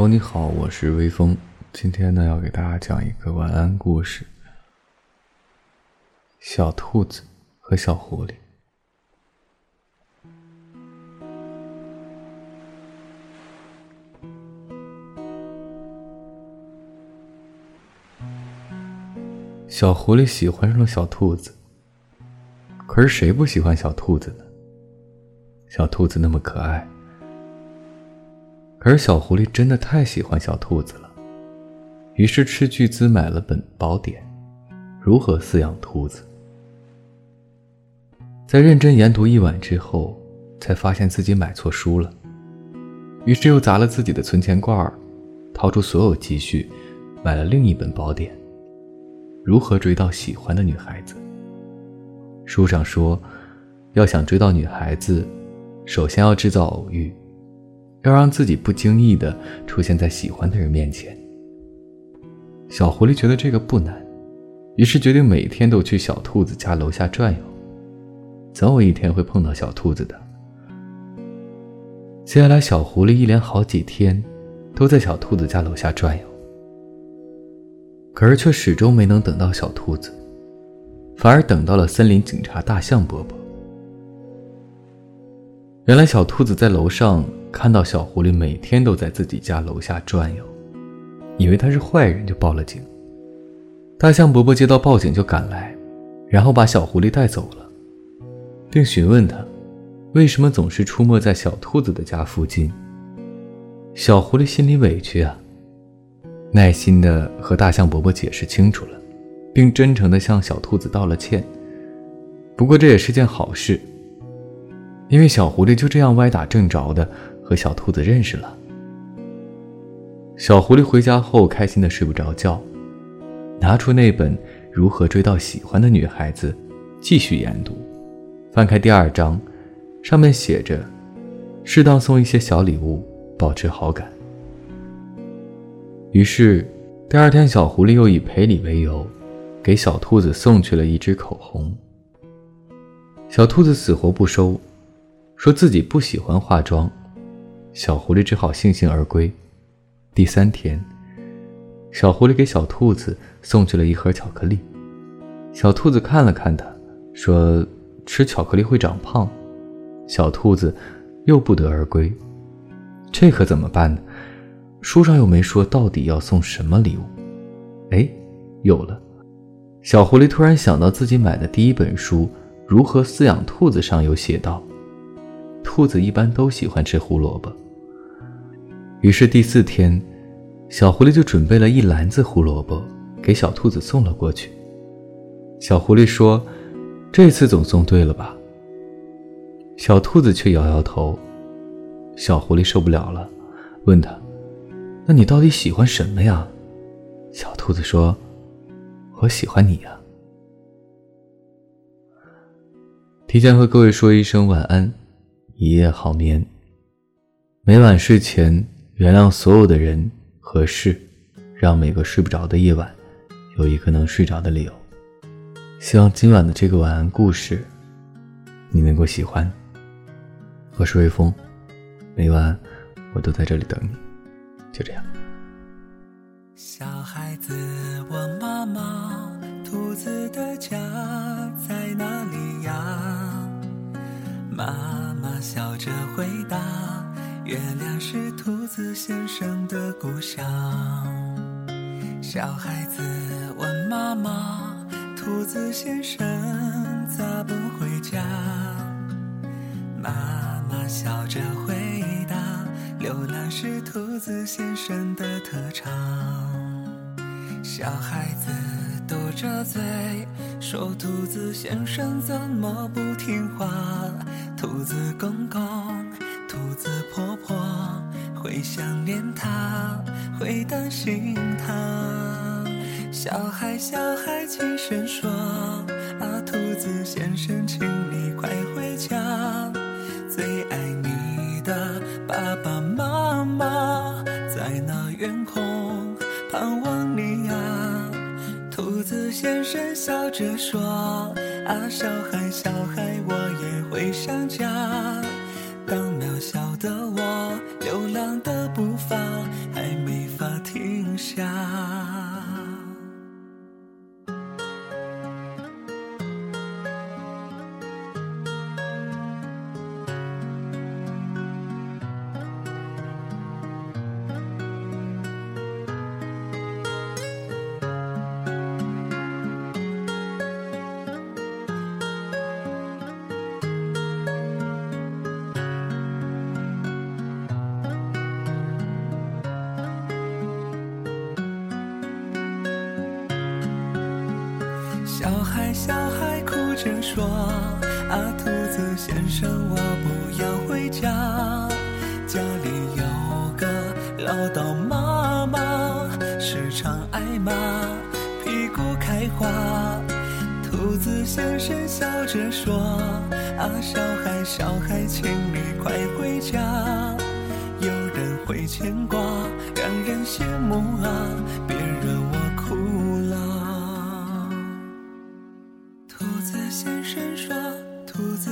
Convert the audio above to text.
Hello，你好，我是微风。今天呢，要给大家讲一个晚安故事：小兔子和小狐狸。小狐狸喜欢上了小兔子，可是谁不喜欢小兔子呢？小兔子那么可爱。可是小狐狸真的太喜欢小兔子了，于是斥巨资买了本宝典，《如何饲养兔子》。在认真研读一晚之后，才发现自己买错书了，于是又砸了自己的存钱罐，掏出所有积蓄，买了另一本宝典，《如何追到喜欢的女孩子》。书上说，要想追到女孩子，首先要制造偶遇。要让自己不经意的出现在喜欢的人面前。小狐狸觉得这个不难，于是决定每天都去小兔子家楼下转悠，总有一天会碰到小兔子的。接下来，小狐狸一连好几天都在小兔子家楼下转悠，可是却始终没能等到小兔子，反而等到了森林警察大象伯伯。原来，小兔子在楼上。看到小狐狸每天都在自己家楼下转悠，以为他是坏人，就报了警。大象伯伯接到报警就赶来，然后把小狐狸带走了，并询问他为什么总是出没在小兔子的家附近。小狐狸心里委屈啊，耐心的和大象伯伯解释清楚了，并真诚的向小兔子道了歉。不过这也是件好事，因为小狐狸就这样歪打正着的。和小兔子认识了。小狐狸回家后开心的睡不着觉，拿出那本《如何追到喜欢的女孩子》，继续研读。翻开第二章，上面写着：“适当送一些小礼物，保持好感。”于是，第二天，小狐狸又以赔礼为由，给小兔子送去了一支口红。小兔子死活不收，说自己不喜欢化妆。小狐狸只好悻悻而归。第三天，小狐狸给小兔子送去了一盒巧克力。小兔子看了看它，说：“吃巧克力会长胖。”小兔子又不得而归。这可怎么办呢？书上又没说到底要送什么礼物。哎，有了！小狐狸突然想到自己买的第一本书《如何饲养兔子》上有写道。兔子一般都喜欢吃胡萝卜，于是第四天，小狐狸就准备了一篮子胡萝卜给小兔子送了过去。小狐狸说：“这次总送对了吧？”小兔子却摇摇头。小狐狸受不了了，问他：“那你到底喜欢什么呀？”小兔子说：“我喜欢你呀。”提前和各位说一声晚安。一夜好眠。每晚睡前，原谅所有的人和事，让每个睡不着的夜晚有一个能睡着的理由。希望今晚的这个晚安故事，你能够喜欢。我是微风，每晚我都在这里等你。就这样。小孩子问妈妈：“兔子的家在哪里呀？”妈。笑着回答：“月亮是兔子先生的故乡。”小孩子问妈妈：“兔子先生咋不回家？”妈妈笑着回答：“流浪是兔子先生的特长。”小孩子嘟着嘴说：“兔子先生怎么不听话？”兔子公公，兔子婆婆会想念他，会担心他。小孩小孩轻声说：“兔子先生笑着说啊小孩小孩我也会想家。当渺小的我流浪的步伐还没法停下。小孩，小孩哭着说：“啊，兔子先生，我不要回家，家里有个唠叨妈妈，时常挨骂，屁股开花。”兔子先生笑着说：“啊，小孩，小孩，请你快回家，有人会牵挂，让人羡慕啊，别